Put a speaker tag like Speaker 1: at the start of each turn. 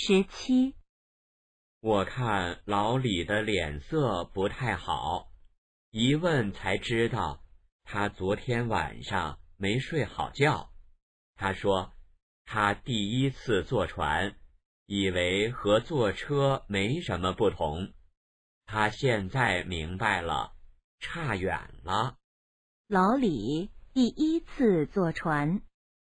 Speaker 1: 十七。
Speaker 2: 我看老李的脸色不太好一问才知道他昨天晚上没睡好觉。他说他第一次坐船以为和坐车没什么不同。他现在明白了差远了。
Speaker 1: 老李第一次坐船。